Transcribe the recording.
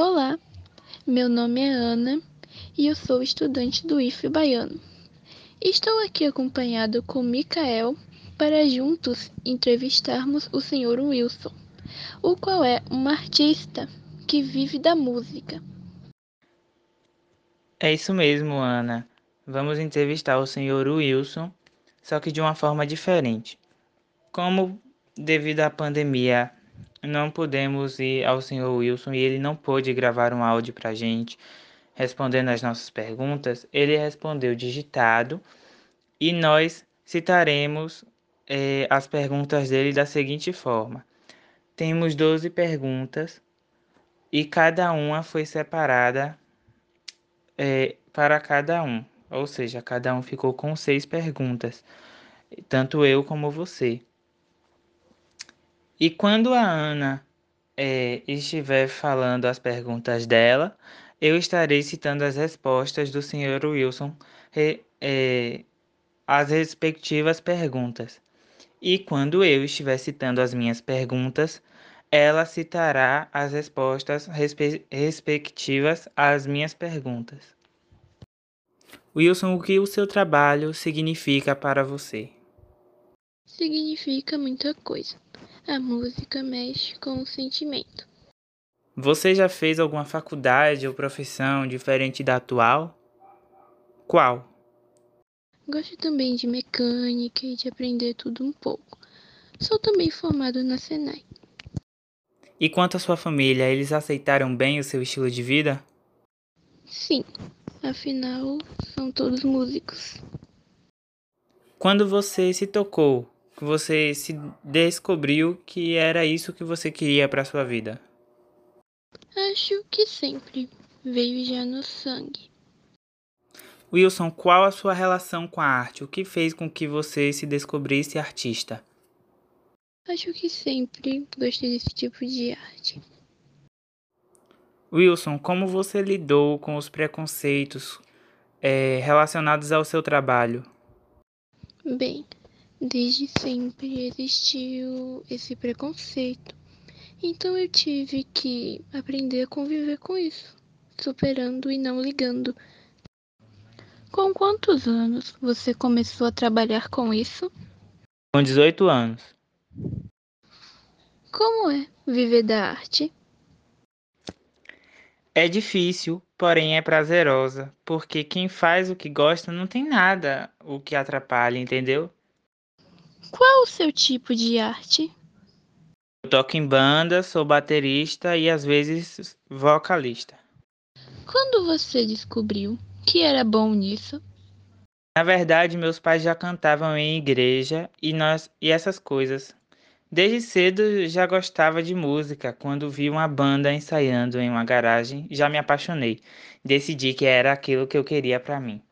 Olá, meu nome é Ana e eu sou estudante do IFE Baiano. Estou aqui acompanhado com Micael para juntos entrevistarmos o Sr. Wilson, o qual é um artista que vive da música. É isso mesmo, Ana. Vamos entrevistar o Sr. Wilson, só que de uma forma diferente. Como devido à pandemia não pudemos ir ao Sr. Wilson e ele não pôde gravar um áudio para a gente respondendo as nossas perguntas, ele respondeu digitado e nós citaremos eh, as perguntas dele da seguinte forma: temos 12 perguntas e cada uma foi separada eh, para cada um, ou seja, cada um ficou com seis perguntas, tanto eu como você. E quando a Ana é, estiver falando as perguntas dela, eu estarei citando as respostas do Sr. Wilson é, às respectivas perguntas. E quando eu estiver citando as minhas perguntas, ela citará as respostas respe respectivas às minhas perguntas. Wilson, o que o seu trabalho significa para você? Significa muita coisa. A música mexe com o sentimento. Você já fez alguma faculdade ou profissão diferente da atual? Qual? Gosto também de mecânica e de aprender tudo um pouco. Sou também formado na Senai. E quanto à sua família, eles aceitaram bem o seu estilo de vida? Sim, afinal, são todos músicos. Quando você se tocou que você se descobriu que era isso que você queria para sua vida? Acho que sempre veio já no sangue. Wilson, qual a sua relação com a arte? O que fez com que você se descobrisse artista? Acho que sempre gostei desse tipo de arte. Wilson, como você lidou com os preconceitos é, relacionados ao seu trabalho? Bem, Desde sempre existiu esse preconceito. Então eu tive que aprender a conviver com isso, superando e não ligando. Com quantos anos você começou a trabalhar com isso? Com 18 anos. Como é viver da arte? É difícil, porém é prazerosa, porque quem faz o que gosta não tem nada o que atrapalha, entendeu? Qual o seu tipo de arte? Eu toco em banda, sou baterista e às vezes vocalista. Quando você descobriu que era bom nisso? Na verdade, meus pais já cantavam em igreja e nós e essas coisas. Desde cedo já gostava de música. Quando vi uma banda ensaiando em uma garagem, já me apaixonei. Decidi que era aquilo que eu queria para mim.